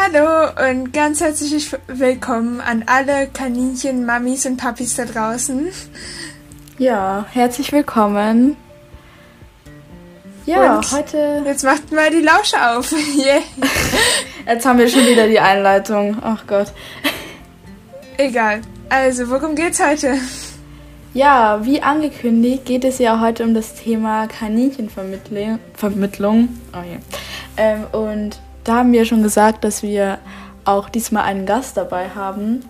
Hallo und ganz herzlich willkommen an alle Kaninchen, Mamis und Papis da draußen. Ja, herzlich willkommen. Ja, und heute. Jetzt macht mal die Lausche auf. yeah. Jetzt haben wir schon wieder die Einleitung. Ach Gott. Egal. Also, worum geht's heute? Ja, wie angekündigt geht es ja heute um das Thema Kaninchenvermittlung. Vermittlung. Oh yeah. ähm, und da haben wir schon gesagt, dass wir auch diesmal einen Gast dabei haben.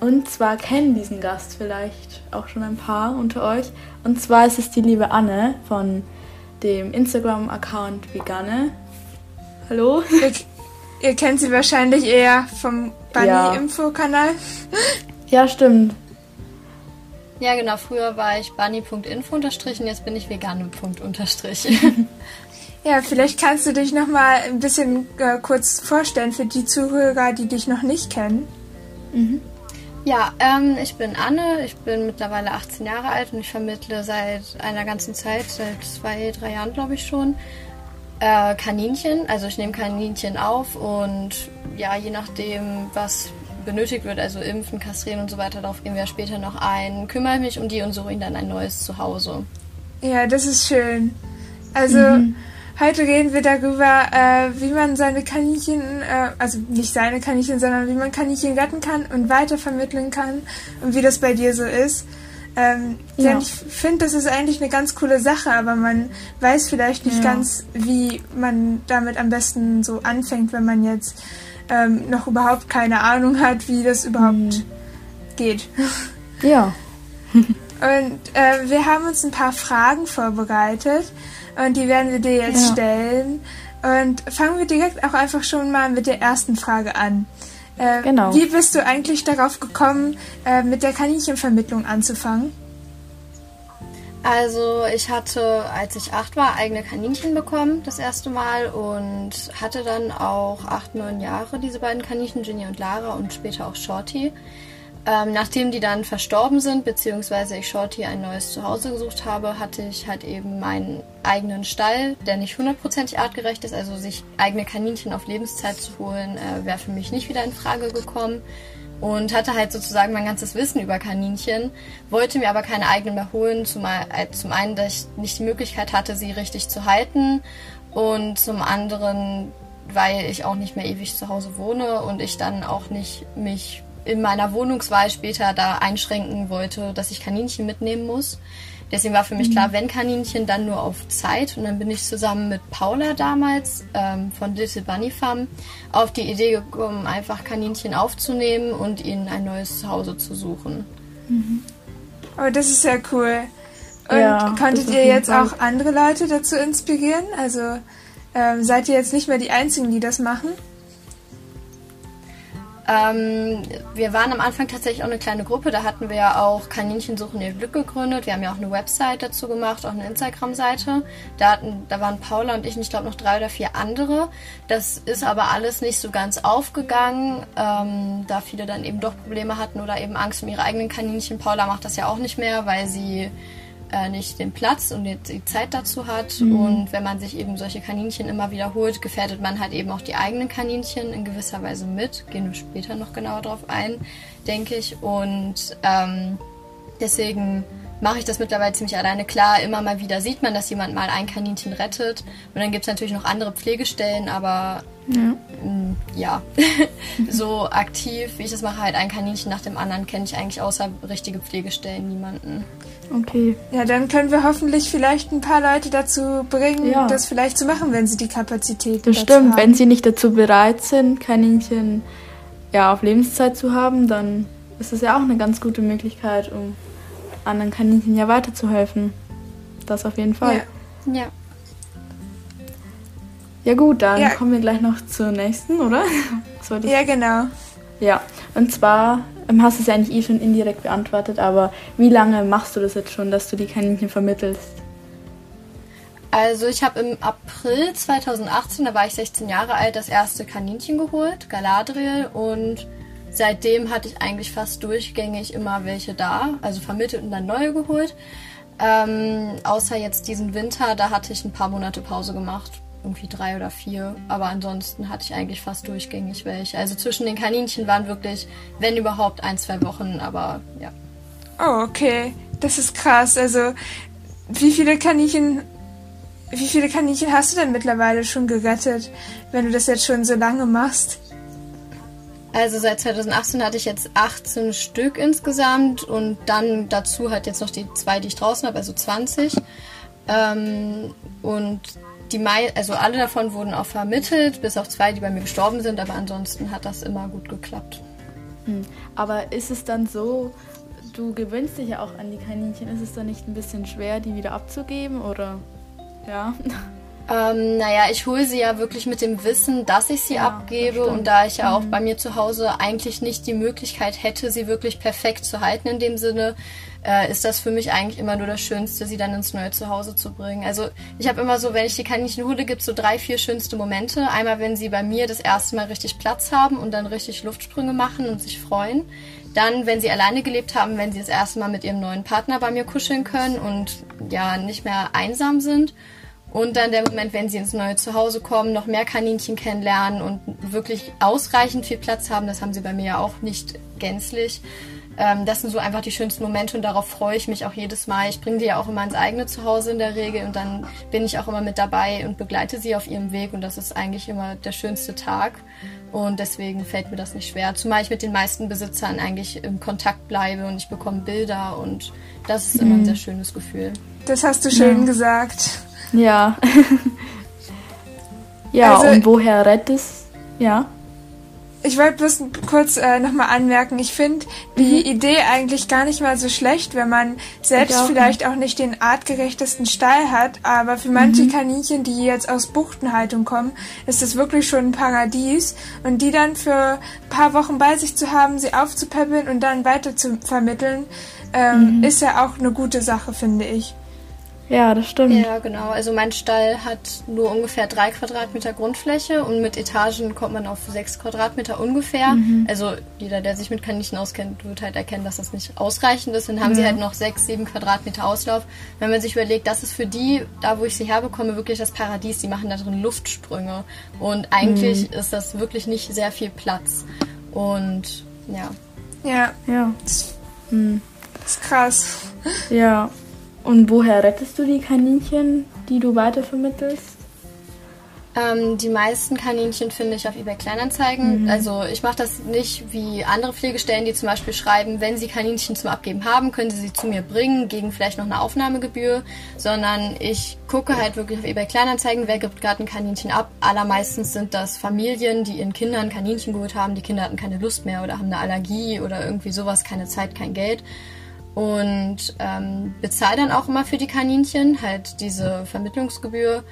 Und zwar kennen diesen Gast vielleicht auch schon ein paar unter euch. Und zwar ist es die liebe Anne von dem Instagram-Account Veganne. Hallo? Ihr, ihr, kennt sie wahrscheinlich eher vom Bunny-Info-Kanal. Ja. ja, stimmt. Ja, genau. Früher war ich bunny.info und jetzt bin ich vegane. ja, vielleicht kannst du dich noch mal ein bisschen äh, kurz vorstellen für die Zuhörer, die dich noch nicht kennen. Mhm. Ja, ähm, ich bin Anne, ich bin mittlerweile 18 Jahre alt und ich vermittle seit einer ganzen Zeit, seit zwei, drei Jahren glaube ich schon, äh, Kaninchen. Also ich nehme Kaninchen auf und ja, je nachdem, was benötigt wird, also impfen, kastrieren und so weiter, darauf gehen wir später noch ein, kümmere mich um die und suche ihnen dann ein neues Zuhause. Ja, das ist schön. Also mhm. Heute reden wir darüber, äh, wie man seine Kaninchen, äh, also nicht seine Kaninchen, sondern wie man Kaninchen retten kann und weitervermitteln kann und wie das bei dir so ist. Ähm, ja. Denn ich finde, das ist eigentlich eine ganz coole Sache, aber man weiß vielleicht nicht ja. ganz, wie man damit am besten so anfängt, wenn man jetzt ähm, noch überhaupt keine Ahnung hat, wie das überhaupt mhm. geht. Ja. und äh, wir haben uns ein paar Fragen vorbereitet und die werden wir dir jetzt ja. stellen. Und fangen wir direkt auch einfach schon mal mit der ersten Frage an. Äh, genau. Wie bist du eigentlich darauf gekommen, äh, mit der Kaninchenvermittlung anzufangen? Also ich hatte, als ich acht war, eigene Kaninchen bekommen, das erste Mal und hatte dann auch acht, neun Jahre diese beiden Kaninchen, Ginny und Lara und später auch Shorty. Ähm, nachdem die dann verstorben sind, beziehungsweise ich Shorty ein neues Zuhause gesucht habe, hatte ich halt eben meinen eigenen Stall, der nicht hundertprozentig artgerecht ist, also sich eigene Kaninchen auf Lebenszeit zu holen, äh, wäre für mich nicht wieder in Frage gekommen. Und hatte halt sozusagen mein ganzes Wissen über Kaninchen, wollte mir aber keine eigenen mehr holen, zumal, äh, zum einen, dass ich nicht die Möglichkeit hatte, sie richtig zu halten. Und zum anderen, weil ich auch nicht mehr ewig zu Hause wohne und ich dann auch nicht mich in meiner Wohnungswahl später da einschränken wollte, dass ich Kaninchen mitnehmen muss. Deswegen war für mich klar, mhm. wenn Kaninchen, dann nur auf Zeit. Und dann bin ich zusammen mit Paula damals ähm, von Little Bunny Farm auf die Idee gekommen, einfach Kaninchen aufzunehmen und ihnen ein neues Zuhause zu suchen. Mhm. Oh, das ist sehr cool. Und ja, konntet ihr jetzt Fall. auch andere Leute dazu inspirieren? Also ähm, seid ihr jetzt nicht mehr die Einzigen, die das machen? Ähm, wir waren am Anfang tatsächlich auch eine kleine Gruppe. Da hatten wir ja auch Kaninchen suchen ihr Glück gegründet. Wir haben ja auch eine Website dazu gemacht, auch eine Instagram-Seite. Da, da waren Paula und ich, und ich glaube noch drei oder vier andere. Das ist aber alles nicht so ganz aufgegangen, ähm, da viele dann eben doch Probleme hatten oder eben Angst um ihre eigenen Kaninchen. Paula macht das ja auch nicht mehr, weil sie äh, nicht den Platz und die Zeit dazu hat. Mhm. Und wenn man sich eben solche Kaninchen immer wiederholt, gefährdet man halt eben auch die eigenen Kaninchen in gewisser Weise mit. Gehen wir später noch genauer drauf ein, denke ich. Und ähm, deswegen mache ich das mittlerweile ziemlich alleine. Klar, immer mal wieder sieht man, dass jemand mal ein Kaninchen rettet. Und dann gibt es natürlich noch andere Pflegestellen, aber ja, mm, ja. so aktiv, wie ich das mache, halt ein Kaninchen nach dem anderen, kenne ich eigentlich außer richtige Pflegestellen niemanden. Okay. Ja, dann können wir hoffentlich vielleicht ein paar Leute dazu bringen, ja. das vielleicht zu machen, wenn sie die Kapazität haben. Das stimmt, haben. wenn sie nicht dazu bereit sind, Kaninchen ja, auf Lebenszeit zu haben, dann ist das ja auch eine ganz gute Möglichkeit, um anderen Kaninchen ja weiterzuhelfen. Das auf jeden Fall. Ja. Ja, ja gut, dann ja. kommen wir gleich noch zur nächsten, oder? ja, genau. Ja, und zwar ähm, hast du es ja eigentlich eh schon indirekt beantwortet, aber wie lange machst du das jetzt schon, dass du die Kaninchen vermittelst? Also ich habe im April 2018, da war ich 16 Jahre alt, das erste Kaninchen geholt, Galadriel, und seitdem hatte ich eigentlich fast durchgängig immer welche da, also vermittelt und dann neue geholt. Ähm, außer jetzt diesen Winter, da hatte ich ein paar Monate Pause gemacht. irgendwie drei oder vier. Aber ansonsten hatte ich eigentlich fast durchgängig welche. Also zwischen den Kaninchen waren wirklich, wenn überhaupt, ein, zwei Wochen, aber ja. Oh, okay. Das ist krass. Also, wie viele Kaninchen, wie viele Kaninchen hast du denn mittlerweile schon gerettet, wenn du das jetzt schon so lange machst? Also seit 2018 hatte ich jetzt 18 Stück insgesamt und dann dazu halt jetzt noch die zwei, die ich draußen habe, also 20. Ähm, und die Mai also alle davon wurden auch vermittelt, bis auf zwei, die bei mir gestorben sind, aber ansonsten hat das immer gut geklappt. Hm. Aber ist es dann so, du gewöhnst dich ja auch an die Kaninchen, ist es dann nicht ein bisschen schwer, die wieder abzugeben oder ja? Ähm, naja, ich hole sie ja wirklich mit dem Wissen, dass ich sie ja, abgebe und da ich ja auch mhm. bei mir zu Hause eigentlich nicht die Möglichkeit hätte, sie wirklich perfekt zu halten in dem Sinne, äh, ist das für mich eigentlich immer nur das Schönste, sie dann ins neue Zuhause zu bringen. Also ich habe immer so, wenn ich die Kaninchen hole, gibt so drei, vier schönste Momente. Einmal, wenn sie bei mir das erste Mal richtig Platz haben und dann richtig Luftsprünge machen und sich freuen. Dann, wenn sie alleine gelebt haben, wenn sie das erste Mal mit ihrem neuen Partner bei mir kuscheln können und ja nicht mehr einsam sind. Und dann der Moment, wenn sie ins neue Zuhause kommen, noch mehr Kaninchen kennenlernen und wirklich ausreichend viel Platz haben. Das haben sie bei mir ja auch nicht gänzlich. Ähm, das sind so einfach die schönsten Momente und darauf freue ich mich auch jedes Mal. Ich bringe die ja auch immer ins eigene Zuhause in der Regel und dann bin ich auch immer mit dabei und begleite sie auf ihrem Weg und das ist eigentlich immer der schönste Tag. Und deswegen fällt mir das nicht schwer. Zumal ich mit den meisten Besitzern eigentlich im Kontakt bleibe und ich bekomme Bilder und das ist immer ein mhm. sehr schönes Gefühl. Das hast du schön ja. gesagt. Ja. ja, also, und woher rettest? Ja. Ich wollte bloß kurz äh, nochmal anmerken, ich finde die mhm. Idee eigentlich gar nicht mal so schlecht, wenn man selbst auch vielleicht nicht. auch nicht den artgerechtesten Stall hat, aber für manche mhm. Kaninchen, die jetzt aus Buchtenhaltung kommen, ist das wirklich schon ein Paradies und die dann für ein paar Wochen bei sich zu haben, sie aufzupäppeln und dann weiter zu vermitteln, ähm, mhm. ist ja auch eine gute Sache, finde ich. Ja, das stimmt. Ja, genau. Also mein Stall hat nur ungefähr drei Quadratmeter Grundfläche und mit Etagen kommt man auf sechs Quadratmeter ungefähr. Mhm. Also jeder, der sich mit Kaninchen auskennt, wird halt erkennen, dass das nicht ausreichend ist. Dann haben mhm. sie halt noch sechs, sieben Quadratmeter Auslauf. Wenn man sich überlegt, das ist für die, da wo ich sie herbekomme, wirklich das Paradies. Die machen da drin Luftsprünge. Und eigentlich mhm. ist das wirklich nicht sehr viel Platz. Und ja. Ja. Ja. Das, das ist krass. Ja. Und woher rettest du die Kaninchen, die du weitervermittelst? Ähm, die meisten Kaninchen finde ich auf eBay Kleinanzeigen. Mhm. Also ich mache das nicht wie andere Pflegestellen, die zum Beispiel schreiben, wenn sie Kaninchen zum Abgeben haben, können sie sie zu mir bringen, gegen vielleicht noch eine Aufnahmegebühr, sondern ich gucke halt wirklich auf eBay Kleinanzeigen, wer gibt gerade ein Kaninchen ab. Allermeistens sind das Familien, die ihren Kindern Kaninchen geholt haben, die Kinder hatten keine Lust mehr oder haben eine Allergie oder irgendwie sowas, keine Zeit, kein Geld und ähm, bezahle dann auch immer für die Kaninchen halt diese Vermittlungsgebühr.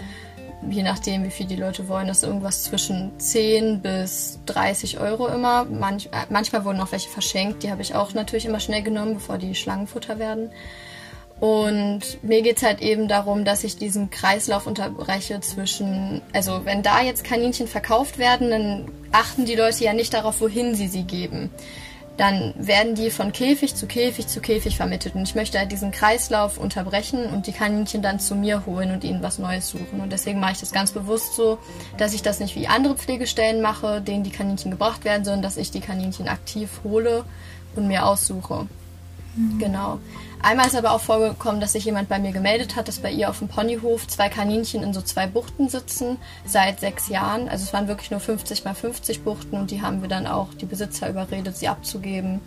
Je nachdem, wie viel die Leute wollen, das ist irgendwas zwischen 10 bis 30 Euro immer. Manch, äh, manchmal wurden auch welche verschenkt, die habe ich auch natürlich immer schnell genommen, bevor die Schlangenfutter werden. Und mir geht's halt eben darum, dass ich diesen Kreislauf unterbreche zwischen, also wenn da jetzt Kaninchen verkauft werden, dann achten die Leute ja nicht darauf, wohin sie sie geben dann werden die von Käfig zu Käfig zu Käfig vermittelt. Und ich möchte halt diesen Kreislauf unterbrechen und die Kaninchen dann zu mir holen und ihnen was Neues suchen. Und deswegen mache ich das ganz bewusst so, dass ich das nicht wie andere Pflegestellen mache, denen die Kaninchen gebracht werden, sondern dass ich die Kaninchen aktiv hole und mir aussuche. Mhm. Genau. Einmal ist aber auch vorgekommen, dass sich jemand bei mir gemeldet hat, dass bei ihr auf dem Ponyhof zwei Kaninchen in so zwei Buchten sitzen seit sechs Jahren. Also es waren wirklich nur 50 mal 50 Buchten und die haben wir dann auch die Besitzer überredet, sie abzugeben.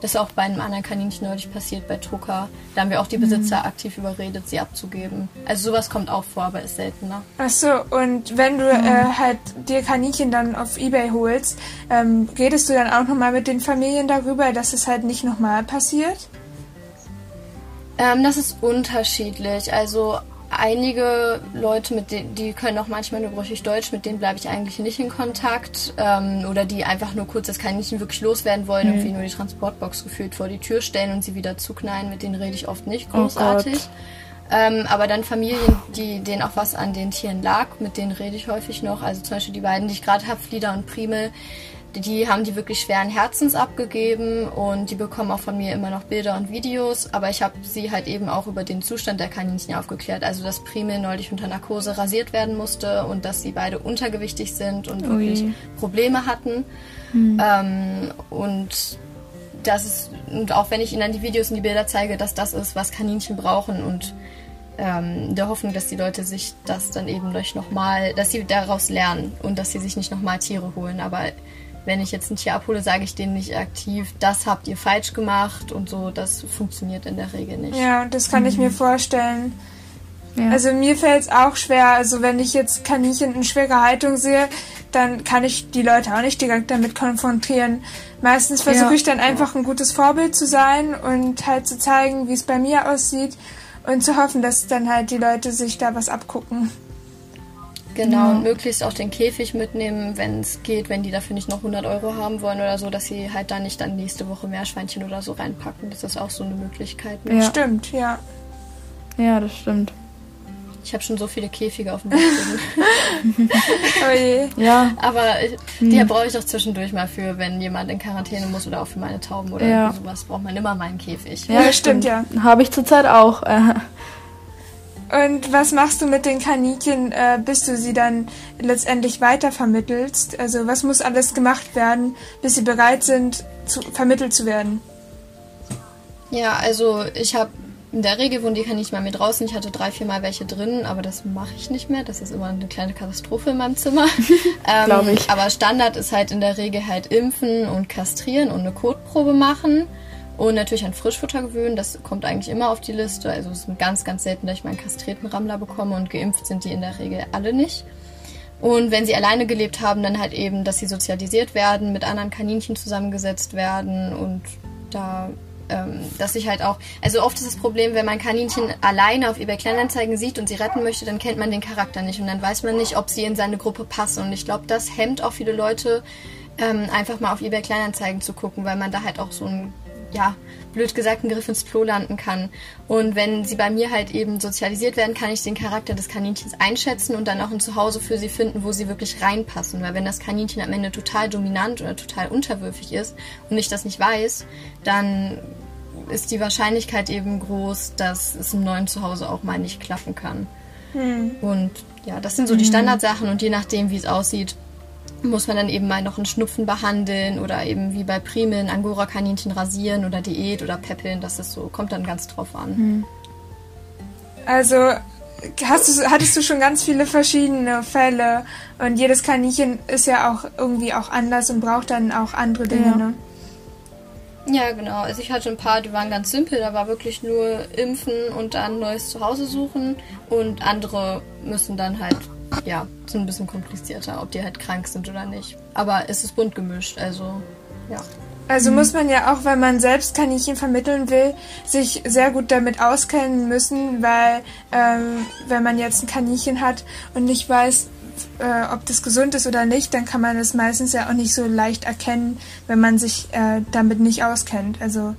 Das ist auch bei einem anderen Kaninchen neulich passiert, bei Tuka. Da haben wir auch die Besitzer mhm. aktiv überredet, sie abzugeben. Also sowas kommt auch vor, aber ist seltener. Achso, und wenn du mhm. äh, halt dir Kaninchen dann auf Ebay holst, ähm, redest du dann auch nochmal mit den Familien darüber, dass es halt nicht nochmal passiert? Ähm, das ist unterschiedlich. Also einige Leute, mit denen, die können auch manchmal nur brüchig Deutsch, mit denen bleibe ich eigentlich nicht in Kontakt. Ähm, oder die einfach nur kurz das Kaninchen wirklich loswerden wollen, mhm. irgendwie nur die Transportbox gefühlt vor die Tür stellen und sie wieder zuknallen. Mit denen rede ich oft nicht großartig. Oh ähm, aber dann Familien, die denen auch was an den Tieren lag, mit denen rede ich häufig noch. Also zum Beispiel die beiden, die ich gerade habe, Flieder und Primel, die haben die wirklich schweren Herzens abgegeben und die bekommen auch von mir immer noch Bilder und Videos. Aber ich habe sie halt eben auch über den Zustand der Kaninchen aufgeklärt. Also, dass Primel neulich unter Narkose rasiert werden musste und dass sie beide untergewichtig sind und wirklich Ui. Probleme hatten. Hm. Ähm, und das ist, und auch wenn ich ihnen dann die Videos und die Bilder zeige, dass das ist, was Kaninchen brauchen und ähm, der Hoffnung, dass die Leute sich das dann eben durch nochmal, dass sie daraus lernen und dass sie sich nicht nochmal Tiere holen. Aber wenn ich jetzt ein Tier abhole, sage ich denen nicht aktiv, das habt ihr falsch gemacht und so. Das funktioniert in der Regel nicht. Ja, das kann mhm. ich mir vorstellen. Ja. Also mir fällt es auch schwer. Also wenn ich jetzt Kaninchen in schwerer Haltung sehe, dann kann ich die Leute auch nicht direkt damit konfrontieren. Meistens versuche ja. ich dann einfach ein gutes Vorbild zu sein und halt zu zeigen, wie es bei mir aussieht und zu hoffen, dass dann halt die Leute sich da was abgucken. Genau, ja. und möglichst auch den Käfig mitnehmen, wenn es geht, wenn die dafür nicht noch 100 Euro haben wollen oder so, dass sie halt da nicht dann nächste Woche Meerschweinchen oder so reinpacken. Das ist auch so eine Möglichkeit. Ja. Stimmt, ja. Ja, das stimmt. Ich habe schon so viele Käfige auf dem Boden. oh je. Ja. Aber die hm. brauche ich auch zwischendurch mal für, wenn jemand in Quarantäne muss oder auch für meine Tauben oder ja. sowas, braucht man immer meinen Käfig. Ja, das stimmt, ja. Habe ich zurzeit auch. Und was machst du mit den Kaninchen, äh, bis du sie dann letztendlich weitervermittelst? Also was muss alles gemacht werden, bis sie bereit sind, zu, vermittelt zu werden? Ja, also ich habe in der Regel wohnen die Kaninchen mal mit draußen. Ich hatte drei, vier Mal welche drin, aber das mache ich nicht mehr. Das ist immer eine kleine Katastrophe in meinem Zimmer. ähm, Glaube ich. Aber Standard ist halt in der Regel halt impfen und kastrieren und eine Kotprobe machen. Und natürlich an Frischfutter gewöhnen. Das kommt eigentlich immer auf die Liste. Also es ist ganz, ganz selten, dass ich meinen kastrierten Rammler bekomme und geimpft sind die in der Regel alle nicht. Und wenn sie alleine gelebt haben, dann halt eben, dass sie sozialisiert werden, mit anderen Kaninchen zusammengesetzt werden und da ähm, dass ich halt auch, also oft ist das Problem, wenn man Kaninchen alleine auf eBay Kleinanzeigen sieht und sie retten möchte, dann kennt man den Charakter nicht und dann weiß man nicht, ob sie in seine Gruppe passen. Und ich glaube, das hemmt auch viele Leute, ähm, einfach mal auf eBay Kleinanzeigen zu gucken, weil man da halt auch so ein ja, blöd gesagt, einen Griff ins Klo landen kann. Und wenn sie bei mir halt eben sozialisiert werden, kann ich den Charakter des Kaninchens einschätzen und dann auch ein Zuhause für sie finden, wo sie wirklich reinpassen. Weil wenn das Kaninchen am Ende total dominant oder total unterwürfig ist und ich das nicht weiß, dann ist die Wahrscheinlichkeit eben groß, dass es im neuen Zuhause auch mal nicht klappen kann. Hm. Und ja, das sind so die hm. Standardsachen und je nachdem, wie es aussieht, muss man dann eben mal noch einen Schnupfen behandeln oder eben wie bei Primeln Angora-Kaninchen rasieren oder Diät oder peppeln. Das ist so, kommt dann ganz drauf an. Hm. Also hast du, hattest du schon ganz viele verschiedene Fälle und jedes Kaninchen ist ja auch irgendwie auch anders und braucht dann auch andere Dinge, ja. ne? Ja, genau. Also ich hatte ein paar, die waren ganz simpel. Da war wirklich nur impfen und dann neues Zuhause suchen. Und andere müssen dann halt ja, so ein bisschen komplizierter, ob die halt krank sind oder nicht. Aber es ist bunt gemischt, also ja. Also mhm. muss man ja auch, wenn man selbst Kaninchen vermitteln will, sich sehr gut damit auskennen müssen, weil ähm, wenn man jetzt ein Kaninchen hat und nicht weiß, äh, ob das gesund ist oder nicht, dann kann man es meistens ja auch nicht so leicht erkennen, wenn man sich äh, damit nicht auskennt. Also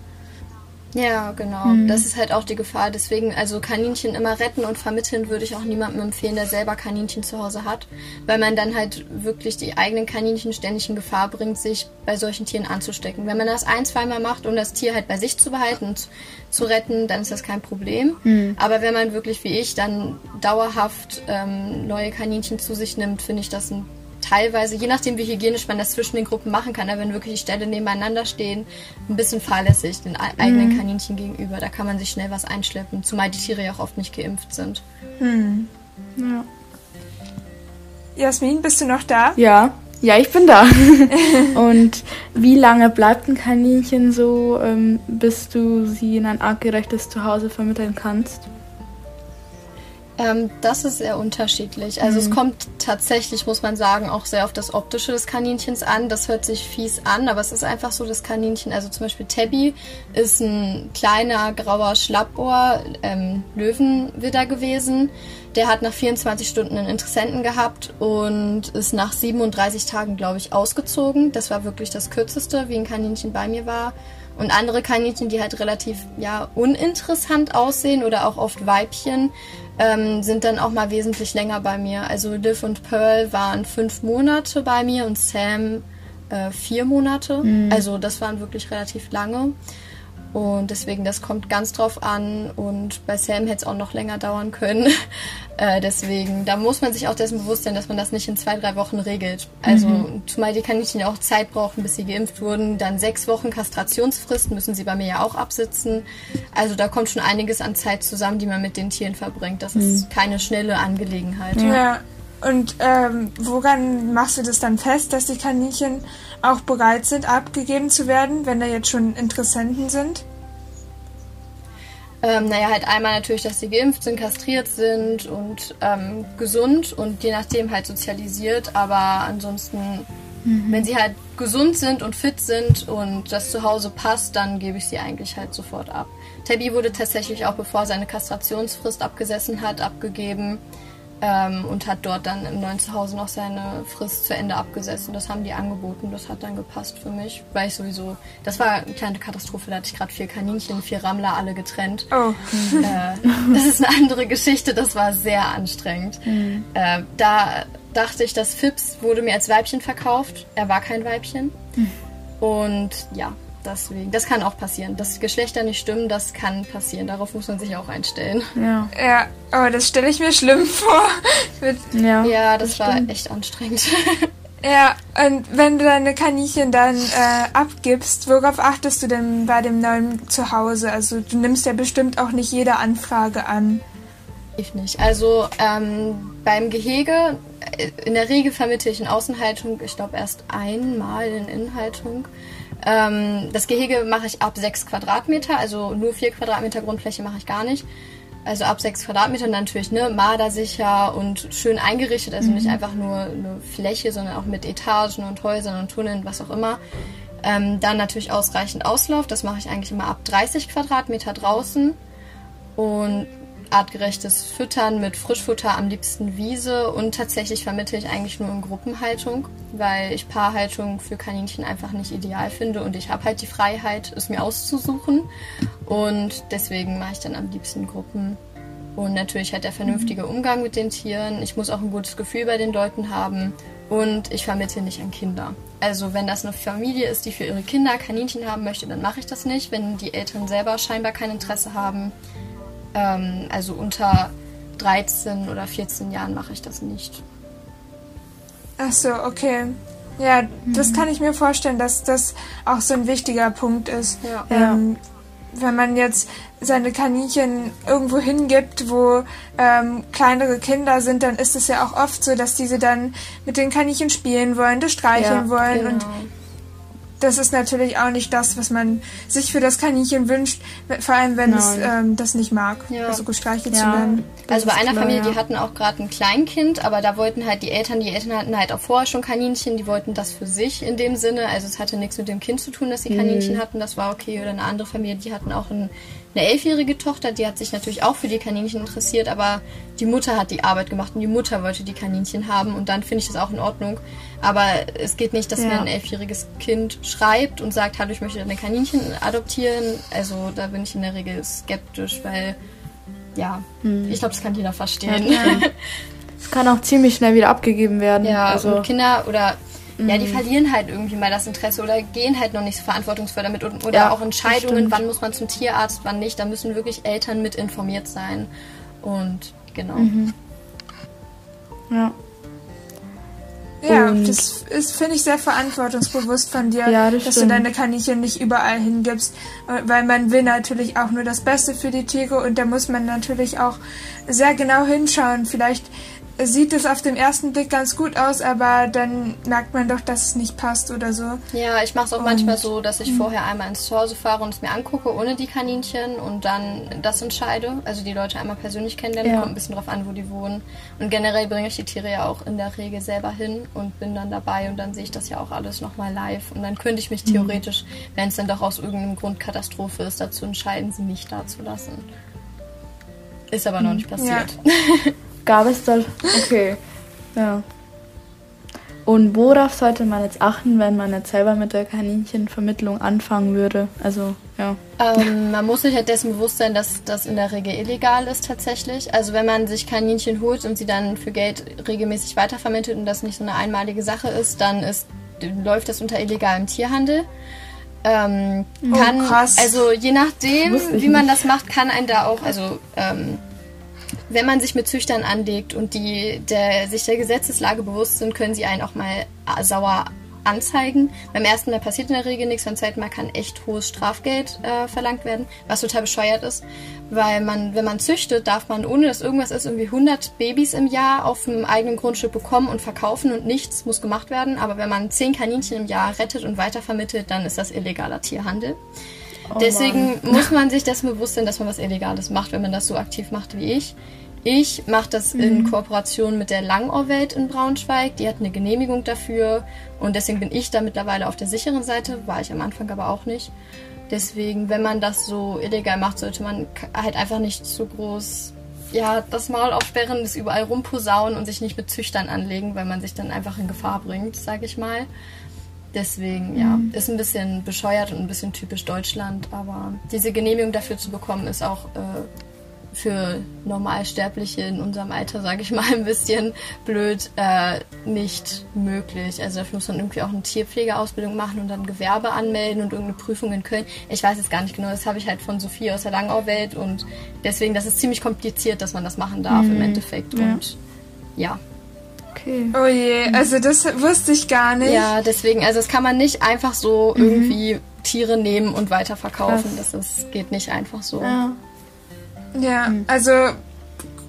ja, genau. Mhm. Das ist halt auch die Gefahr. Deswegen, also Kaninchen immer retten und vermitteln würde ich auch niemandem empfehlen, der selber Kaninchen zu Hause hat, weil man dann halt wirklich die eigenen Kaninchen ständig in Gefahr bringt, sich bei solchen Tieren anzustecken. Wenn man das ein, zweimal macht, um das Tier halt bei sich zu behalten und zu retten, dann ist das kein Problem. Mhm. Aber wenn man wirklich wie ich dann dauerhaft ähm, neue Kaninchen zu sich nimmt, finde ich das ein teilweise, je nachdem wie hygienisch man das zwischen den Gruppen machen kann, aber wenn wirklich die Ställe nebeneinander stehen, ein bisschen fahrlässig den eigenen mhm. Kaninchen gegenüber. Da kann man sich schnell was einschleppen, zumal die Tiere ja auch oft nicht geimpft sind. Mhm. Ja. Jasmin, bist du noch da? Ja. Ja, ich bin da. Und wie lange bleibt ein Kaninchen so, ähm, bis du sie in ein artgerechtes Zuhause vermitteln kannst? Ähm, das ist sehr unterschiedlich. Also mhm. es kommt tatsächlich, muss man sagen, auch sehr auf das Optische des Kaninchens an. Das hört sich fies an, aber es ist einfach so, das Kaninchen, also zum Beispiel Tabby ist ein kleiner grauer Schlappohr, ähm, Löwenwidder gewesen. Der hat nach 24 Stunden einen Interessenten gehabt und ist nach 37 Tagen, glaube ich, ausgezogen. Das war wirklich das kürzeste, wie ein Kaninchen bei mir war. Und andere Kaninchen, die halt relativ ja uninteressant aussehen oder auch oft Weibchen, ähm, sind dann auch mal wesentlich länger bei mir. Also Liv und Pearl waren fünf Monate bei mir und Sam äh, vier Monate. Mhm. Also das waren wirklich relativ lange. Und deswegen, das kommt ganz drauf an. Und bei Sam hätte es auch noch länger dauern können. äh, deswegen, da muss man sich auch dessen bewusst sein, dass man das nicht in zwei, drei Wochen regelt. Also, mhm. zumal die Kaninchen ja auch Zeit brauchen, bis sie geimpft wurden. Dann sechs Wochen Kastrationsfrist müssen sie bei mir ja auch absitzen. Also, da kommt schon einiges an Zeit zusammen, die man mit den Tieren verbringt. Das mhm. ist keine schnelle Angelegenheit. Ja. Und ähm, woran machst du das dann fest, dass die Kaninchen auch bereit sind, abgegeben zu werden, wenn da jetzt schon Interessenten sind? Ähm, naja, halt einmal natürlich, dass sie geimpft sind, kastriert sind und ähm, gesund und je nachdem halt sozialisiert. Aber ansonsten, mhm. wenn sie halt gesund sind und fit sind und das zu Hause passt, dann gebe ich sie eigentlich halt sofort ab. Tabby wurde tatsächlich auch, bevor seine Kastrationsfrist abgesessen hat, abgegeben ähm, und hat dort dann im neuen Zuhause noch seine Frist zu Ende abgesessen. Das haben die angeboten, das hat dann gepasst für mich, weil ich sowieso, das war eine kleine Katastrophe, da hatte ich gerade vier Kaninchen, vier Rammler, alle getrennt. Oh. Äh, das ist eine andere Geschichte, das war sehr anstrengend. Mhm. Äh, da dachte ich, das Fips wurde mir als Weibchen verkauft, er war kein Weibchen. Mhm. Und ja, Deswegen, das kann auch passieren. Dass Geschlechter nicht stimmen, das kann passieren. Darauf muss man sich auch einstellen. Ja, ja aber das stelle ich mir schlimm vor. ja, ja, das, das war stimmt. echt anstrengend. Ja, und wenn du deine Kaninchen dann äh, abgibst, worauf achtest du denn bei dem neuen Zuhause? Also du nimmst ja bestimmt auch nicht jede Anfrage an. Ich nicht. Also ähm, beim Gehege, äh, in der Regel vermittle ich in Außenhaltung, ich glaube erst einmal in Innenhaltung. Ähm, das Gehege mache ich ab 6 Quadratmeter, also nur 4 Quadratmeter Grundfläche mache ich gar nicht. Also ab 6 Quadratmeter natürlich ne, mardersicher und schön eingerichtet, also mhm. nicht einfach nur eine Fläche, sondern auch mit Etagen und Häusern und Tunneln, was auch immer. Ähm, dann natürlich ausreichend Auslauf, das mache ich eigentlich immer ab 30 Quadratmeter draußen. Und artgerechtes Füttern mit Frischfutter, am liebsten Wiese und tatsächlich vermittle ich eigentlich nur in Gruppenhaltung, weil ich Paarhaltung für Kaninchen einfach nicht ideal finde und ich habe halt die Freiheit, es mir auszusuchen und deswegen mache ich dann am liebsten Gruppen und natürlich halt der vernünftige Umgang mit den Tieren. Ich muss auch ein gutes Gefühl bei den Leuten haben und ich vermittle nicht an Kinder. Also wenn das eine Familie ist, die für ihre Kinder Kaninchen haben möchte, dann mache ich das nicht. Wenn die Eltern selber scheinbar kein Interesse haben, ähm, also unter 13 oder 14 Jahren mache ich das nicht. Ach so, okay. Ja, mhm. das kann ich mir vorstellen, dass das auch so ein wichtiger Punkt ist. Ja. Ähm, wenn man jetzt seine Kaninchen irgendwo hingibt, wo ähm, kleinere Kinder sind, dann ist es ja auch oft so, dass diese dann mit den Kaninchen spielen wollen, das streicheln ja, wollen genau. und das ist natürlich auch nicht das, was man sich für das Kaninchen wünscht, vor allem wenn Nein. es ähm, das nicht mag, ja. also gestreichelt ja. zu werden. also bei einer klar, Familie, ja. die hatten auch gerade ein Kleinkind, aber da wollten halt die Eltern, die Eltern hatten halt auch vorher schon Kaninchen, die wollten das für sich in dem Sinne, also es hatte nichts mit dem Kind zu tun, dass sie Kaninchen mhm. hatten, das war okay. Oder eine andere Familie, die hatten auch ein eine elfjährige Tochter, die hat sich natürlich auch für die Kaninchen interessiert, aber die Mutter hat die Arbeit gemacht und die Mutter wollte die Kaninchen haben und dann finde ich das auch in Ordnung. Aber es geht nicht, dass ja. mir ein elfjähriges Kind schreibt und sagt, hallo, ich möchte deine Kaninchen adoptieren. Also da bin ich in der Regel skeptisch, weil ja, hm. ich glaube, das kann jeder verstehen. Ja, es kann auch ziemlich schnell wieder abgegeben werden. Ja, also Kinder oder ja, die mhm. verlieren halt irgendwie mal das Interesse oder gehen halt noch nicht so verantwortungsvoll damit oder ja, auch Entscheidungen, wann muss man zum Tierarzt, wann nicht. Da müssen wirklich Eltern mit informiert sein. Und genau. Mhm. Ja. Ja, und das ist, finde ich, sehr verantwortungsbewusst von dir, ja, das dass stimmt. du deine Kaninchen nicht überall hingibst, weil man will natürlich auch nur das Beste für die Tiere und da muss man natürlich auch sehr genau hinschauen. Vielleicht sieht es auf den ersten Blick ganz gut aus, aber dann merkt man doch, dass es nicht passt oder so. Ja, ich mache es auch und manchmal so, dass ich vorher einmal ins Zuhause fahre und es mir angucke ohne die Kaninchen und dann das entscheide. Also die Leute einmal persönlich kennenlernen, ja. kommt ein bisschen drauf an, wo die wohnen. Und generell bringe ich die Tiere ja auch in der Regel selber hin und bin dann dabei und dann sehe ich das ja auch alles nochmal live. Und dann könnte ich mich mhm. theoretisch, wenn es dann doch aus irgendeinem Grund Katastrophe ist, dazu entscheiden, sie nicht da zu lassen. Ist aber noch mhm. nicht passiert. Ja. Gab es das? Okay. Ja. Und worauf sollte man jetzt achten, wenn man jetzt selber mit der Kaninchenvermittlung anfangen würde? Also, ja. Ähm, man muss sich halt dessen bewusst sein, dass das in der Regel illegal ist tatsächlich. Also wenn man sich Kaninchen holt und sie dann für Geld regelmäßig weitervermittelt und das nicht so eine einmalige Sache ist, dann ist läuft das unter illegalem Tierhandel. Ähm, oh, kann, krass. also je nachdem, wie man das macht, kann ein da auch, also ähm, wenn man sich mit Züchtern anlegt und die der, sich der Gesetzeslage bewusst sind, können sie einen auch mal sauer anzeigen. Beim ersten Mal passiert in der Regel nichts, beim zweiten Mal kann echt hohes Strafgeld äh, verlangt werden, was total bescheuert ist, weil man, wenn man züchtet, darf man, ohne dass irgendwas ist, irgendwie 100 Babys im Jahr auf dem eigenen Grundstück bekommen und verkaufen und nichts muss gemacht werden. Aber wenn man 10 Kaninchen im Jahr rettet und weitervermittelt, dann ist das illegaler Tierhandel. Oh Deswegen muss man sich dessen bewusst sein, dass man was Illegales macht, wenn man das so aktiv macht wie ich. Ich mache das mhm. in Kooperation mit der Langohrwelt in Braunschweig. Die hat eine Genehmigung dafür und deswegen bin ich da mittlerweile auf der sicheren Seite, war ich am Anfang aber auch nicht. Deswegen, wenn man das so illegal macht, sollte man halt einfach nicht zu groß ja, das Maul aufsperren, das überall rumposaunen und sich nicht mit Züchtern anlegen, weil man sich dann einfach in Gefahr bringt, sag ich mal. Deswegen, ja, mhm. ist ein bisschen bescheuert und ein bisschen typisch Deutschland, aber diese Genehmigung dafür zu bekommen, ist auch äh, für Normalsterbliche in unserem Alter, sage ich mal, ein bisschen blöd, äh, nicht möglich. Also dafür muss man irgendwie auch eine Tierpflegeausbildung machen und dann Gewerbe anmelden und irgendeine Prüfung in Köln. Ich weiß es gar nicht genau, das habe ich halt von Sophie aus der Langauwelt und deswegen, das ist ziemlich kompliziert, dass man das machen darf mhm. im Endeffekt. Ja. Und ja. Okay. Oh je, also das wusste ich gar nicht. Ja, deswegen, also das kann man nicht einfach so mhm. irgendwie Tiere nehmen und weiterverkaufen. Krass. Das ist, geht nicht einfach so. Ja. Ja, mhm. also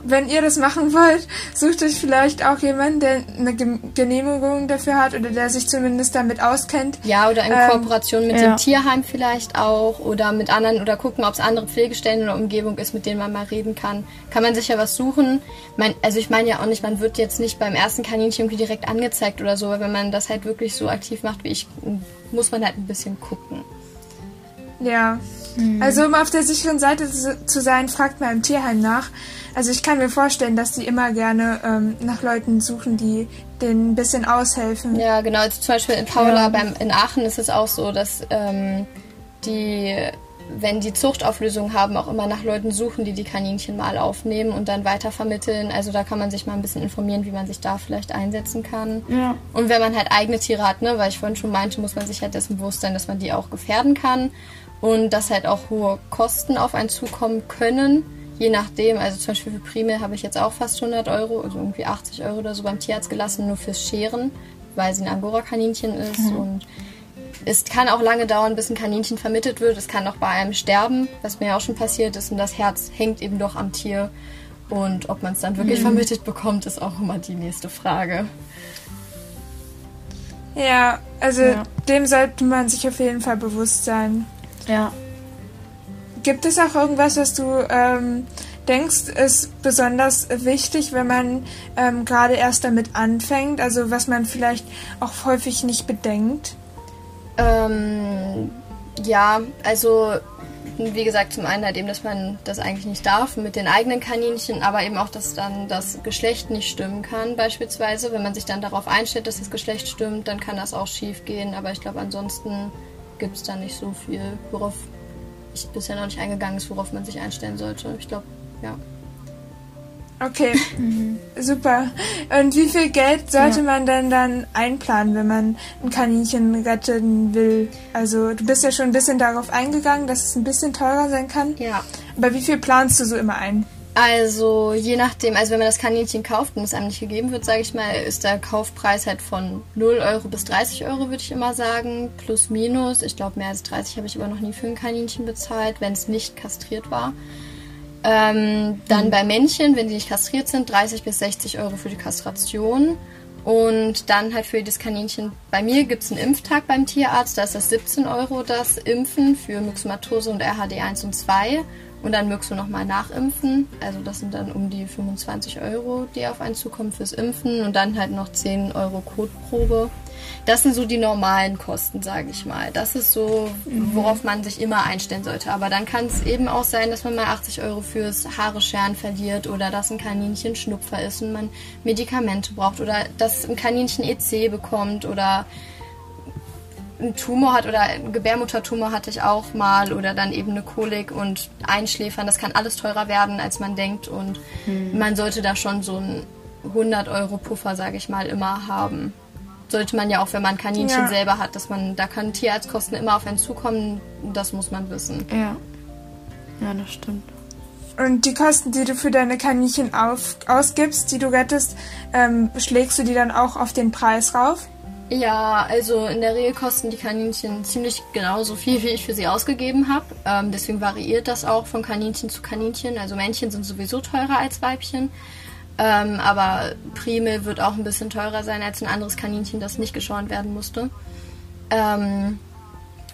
wenn ihr das machen wollt, sucht euch vielleicht auch jemanden, der eine Genehmigung dafür hat oder der sich zumindest damit auskennt. Ja, oder in ähm, Kooperation mit ja. dem Tierheim vielleicht auch oder mit anderen oder gucken, ob es andere Pflegestellen oder Umgebung ist, mit denen man mal reden kann. Kann man sich ja was suchen. Mein, also ich meine ja auch nicht, man wird jetzt nicht beim ersten Kaninchen irgendwie direkt angezeigt oder so, aber wenn man das halt wirklich so aktiv macht wie ich, muss man halt ein bisschen gucken. Ja, Mhm. Also um auf der sicheren Seite zu sein, fragt man im Tierheim nach. Also ich kann mir vorstellen, dass die immer gerne ähm, nach Leuten suchen, die denen ein bisschen aushelfen. Ja, genau. Also zum Beispiel in Paula ja. beim, in Aachen ist es auch so, dass ähm, die, wenn die Zuchtauflösung haben, auch immer nach Leuten suchen, die die Kaninchen mal aufnehmen und dann weitervermitteln. Also da kann man sich mal ein bisschen informieren, wie man sich da vielleicht einsetzen kann. Ja. Und wenn man halt eigene Tiere hat, ne, weil ich vorhin schon meinte, muss man sich halt dessen bewusst sein, dass man die auch gefährden kann und dass halt auch hohe Kosten auf einen zukommen können, je nachdem. Also zum Beispiel für Primel habe ich jetzt auch fast 100 Euro, also irgendwie 80 Euro oder so beim Tierarzt gelassen, nur fürs Scheren, weil sie ein Angora-Kaninchen ist mhm. und es kann auch lange dauern, bis ein Kaninchen vermittelt wird. Es kann auch bei einem sterben, was mir auch schon passiert ist. Und das Herz hängt eben doch am Tier. Und ob man es dann wirklich mhm. vermittelt bekommt, ist auch immer die nächste Frage. Ja, also ja. dem sollte man sich auf jeden Fall bewusst sein. Ja. Gibt es auch irgendwas, was du ähm, denkst, ist besonders wichtig, wenn man ähm, gerade erst damit anfängt? Also was man vielleicht auch häufig nicht bedenkt? Ähm, ja, also wie gesagt, zum einen halt eben, dass man das eigentlich nicht darf mit den eigenen Kaninchen, aber eben auch, dass dann das Geschlecht nicht stimmen kann, beispielsweise. Wenn man sich dann darauf einstellt, dass das Geschlecht stimmt, dann kann das auch schief gehen. Aber ich glaube, ansonsten gibt es da nicht so viel, worauf ich bisher noch nicht eingegangen ist, worauf man sich einstellen sollte. Ich glaube, ja. Okay, mhm. super. Und wie viel Geld sollte ja. man denn dann einplanen, wenn man ein Kaninchen retten will? Also du bist ja schon ein bisschen darauf eingegangen, dass es ein bisschen teurer sein kann. Ja. Aber wie viel planst du so immer ein? Also je nachdem, also wenn man das Kaninchen kauft und es einem nicht gegeben wird, sage ich mal, ist der Kaufpreis halt von 0 Euro bis 30 Euro, würde ich immer sagen. Plus, minus. Ich glaube, mehr als 30 habe ich aber noch nie für ein Kaninchen bezahlt, wenn es nicht kastriert war. Ähm, dann mhm. bei Männchen, wenn die nicht kastriert sind, 30 bis 60 Euro für die Kastration. Und dann halt für das Kaninchen. Bei mir gibt es einen Impftag beim Tierarzt, da ist das 17 Euro das Impfen für Myxomatose und RHD 1 und 2. Und dann möchtest du nochmal nachimpfen. Also das sind dann um die 25 Euro, die auf einen zukommen fürs Impfen. Und dann halt noch 10 Euro Kotprobe. Das sind so die normalen Kosten, sage ich mal. Das ist so, worauf man sich immer einstellen sollte. Aber dann kann es eben auch sein, dass man mal 80 Euro fürs Haare scheren verliert oder dass ein Kaninchen Schnupfer ist und man Medikamente braucht oder dass ein Kaninchen EC bekommt oder einen Tumor hat oder einen Gebärmuttertumor hatte ich auch mal oder dann eben eine Kolik und Einschläfern. Das kann alles teurer werden, als man denkt und hm. man sollte da schon so einen 100 Euro Puffer, sage ich mal, immer haben. sollte man ja auch, wenn man Kaninchen ja. selber hat, dass man, da kann Tierarztkosten immer auf einen zukommen, das muss man wissen. Ja. Ja, das stimmt. Und die Kosten, die du für deine Kaninchen auf, ausgibst, die du rettest, ähm, schlägst du die dann auch auf den Preis rauf? Ja, also in der Regel kosten die Kaninchen ziemlich genauso viel, wie ich für sie ausgegeben habe. Ähm, deswegen variiert das auch von Kaninchen zu Kaninchen. Also Männchen sind sowieso teurer als Weibchen. Ähm, aber Primel wird auch ein bisschen teurer sein als ein anderes Kaninchen, das nicht geschornt werden musste. Ähm,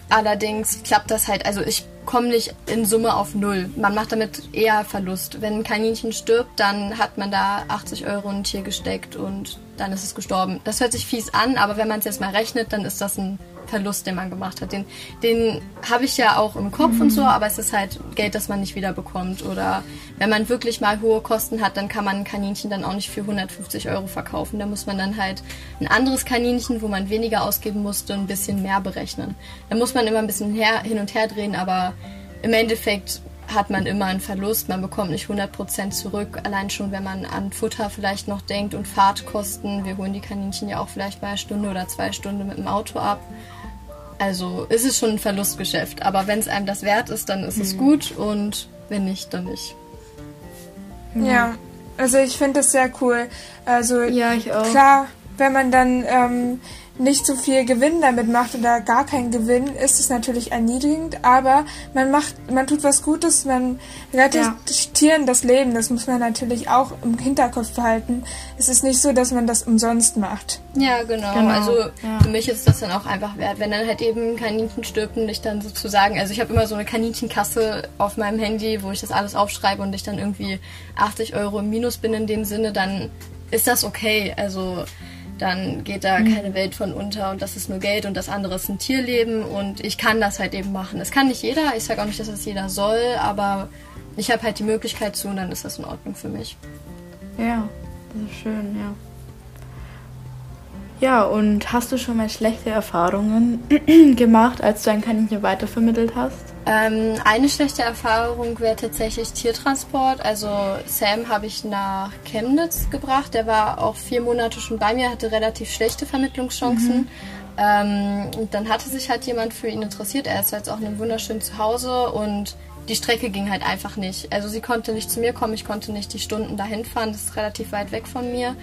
allerdings klappt das halt, also ich komme nicht in Summe auf Null. Man macht damit eher Verlust. Wenn ein Kaninchen stirbt, dann hat man da 80 Euro in ein Tier gesteckt und dann ist es gestorben. Das hört sich fies an, aber wenn man es jetzt mal rechnet, dann ist das ein Verlust, den man gemacht hat. Den, den habe ich ja auch im Kopf mhm. und so, mhm. aber es ist halt Geld, das man nicht wieder bekommt. Oder wenn man wirklich mal hohe Kosten hat, dann kann man ein Kaninchen dann auch nicht für 150 Euro verkaufen. Da muss man dann halt ein anderes Kaninchen, wo man weniger ausgeben musste, ein bisschen mehr berechnen. Da muss man immer ein bisschen her, hin und her drehen, aber im Endeffekt hat man immer einen Verlust, man bekommt nicht 100% zurück, allein schon wenn man an Futter vielleicht noch denkt und Fahrtkosten. Wir holen die Kaninchen ja auch vielleicht bei einer Stunde oder zwei Stunden mit dem Auto ab. Also ist es schon ein Verlustgeschäft, aber wenn es einem das wert ist, dann ist mhm. es gut und wenn nicht, dann nicht. Ja, also ich finde das sehr cool. Also ja, ich auch. klar, wenn man dann ähm, nicht so viel Gewinn damit macht oder gar keinen Gewinn, ist es natürlich erniedrigend, aber man macht, man tut was Gutes, man rettet ja. Tieren das Leben, das muss man natürlich auch im Hinterkopf behalten. Es ist nicht so, dass man das umsonst macht. Ja, genau. genau. Also ja. für mich ist das dann auch einfach wert, wenn dann halt eben Kaninchen stirbt und ich dann sozusagen, also ich habe immer so eine Kaninchenkasse auf meinem Handy, wo ich das alles aufschreibe und ich dann irgendwie 80 Euro im Minus bin in dem Sinne, dann ist das okay. Also dann geht da mhm. keine Welt von unter und das ist nur Geld und das andere ist ein Tierleben und ich kann das halt eben machen. Das kann nicht jeder, ich sage auch nicht, dass das jeder soll, aber ich habe halt die Möglichkeit zu und dann ist das in Ordnung für mich. Ja, das ist schön, ja. Ja, und hast du schon mal schlechte Erfahrungen gemacht, als du ein Kaninchen weitervermittelt hast? Ähm, eine schlechte Erfahrung wäre tatsächlich Tiertransport. Also Sam habe ich nach Chemnitz gebracht. Der war auch vier Monate schon bei mir, hatte relativ schlechte Vermittlungschancen. Mhm. Ähm, und dann hatte sich halt jemand für ihn interessiert. Er ist jetzt auch in einem wunderschönen Zuhause und die Strecke ging halt einfach nicht. Also sie konnte nicht zu mir kommen, ich konnte nicht die Stunden dahin fahren. Das ist relativ weit weg von mir.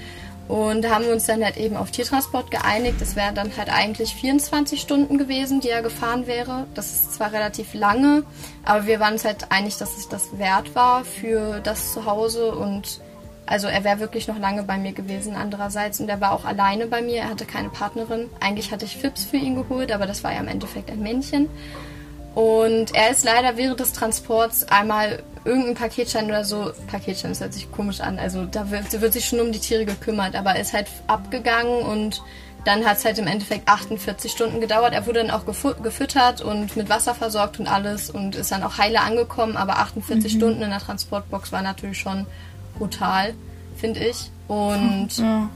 Und da haben wir uns dann halt eben auf Tiertransport geeinigt. Das wären dann halt eigentlich 24 Stunden gewesen, die er gefahren wäre. Das ist zwar relativ lange, aber wir waren uns halt einig, dass es das wert war für das Zuhause und also er wäre wirklich noch lange bei mir gewesen andererseits und er war auch alleine bei mir, er hatte keine Partnerin. Eigentlich hatte ich Fips für ihn geholt, aber das war ja im Endeffekt ein Männchen. Und er ist leider während des Transports einmal irgendein Paketschein oder so, Paketschein, das hört sich komisch an, also da wird, wird sich schon um die Tiere gekümmert, aber er ist halt abgegangen und dann hat es halt im Endeffekt 48 Stunden gedauert. Er wurde dann auch gefüttert und mit Wasser versorgt und alles und ist dann auch heile angekommen, aber 48 mhm. Stunden in der Transportbox war natürlich schon brutal, finde ich. Und ja.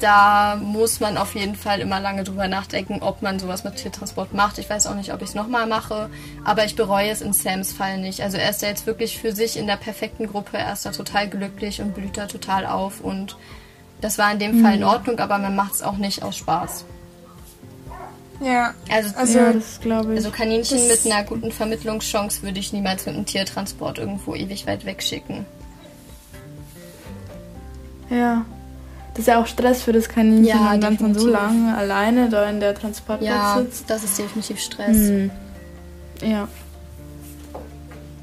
Da muss man auf jeden Fall immer lange drüber nachdenken, ob man sowas mit Tiertransport macht. Ich weiß auch nicht, ob ich es nochmal mache, aber ich bereue es in Sams Fall nicht. Also er ist da jetzt wirklich für sich in der perfekten Gruppe, er ist da total glücklich und blüht da total auf und das war in dem Fall in hm. Ordnung, aber man macht es auch nicht aus Spaß. Ja, also, also, ja, das glaube ich. Also Kaninchen mit einer guten Vermittlungschance würde ich niemals mit einem Tiertransport irgendwo ewig weit wegschicken. Ja. Das ist ja auch Stress für das Kaninchen, ja, wenn man dann so lange alleine da in der Transportbox ja, sitzt. das ist definitiv Stress. Hm. Ja.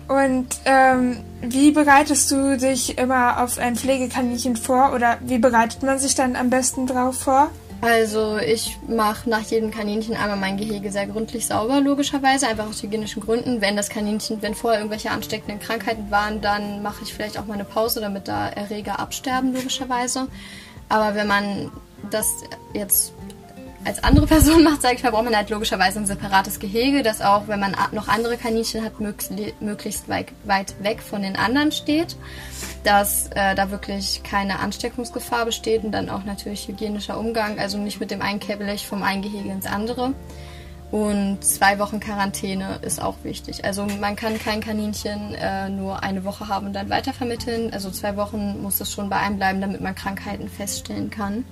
Und ähm, wie bereitest du dich immer auf ein Pflegekaninchen vor oder wie bereitet man sich dann am besten drauf vor? Also ich mache nach jedem Kaninchen einmal mein Gehege sehr gründlich sauber, logischerweise, einfach aus hygienischen Gründen. Wenn das Kaninchen, wenn vorher irgendwelche ansteckenden Krankheiten waren, dann mache ich vielleicht auch mal eine Pause, damit da Erreger absterben, logischerweise. Aber wenn man das jetzt als andere Person macht, sage ich mal, braucht man halt logischerweise ein separates Gehege, das auch, wenn man noch andere Kaninchen hat, möglichst weit, weg von den anderen steht, dass äh, da wirklich keine Ansteckungsgefahr besteht und dann auch natürlich hygienischer Umgang, also nicht mit dem einen Käbelech vom einen Gehege ins andere. Und zwei Wochen Quarantäne ist auch wichtig. Also man kann kein Kaninchen äh, nur eine Woche haben und dann weitervermitteln. Also zwei Wochen muss es schon bei einem bleiben, damit man Krankheiten feststellen kann.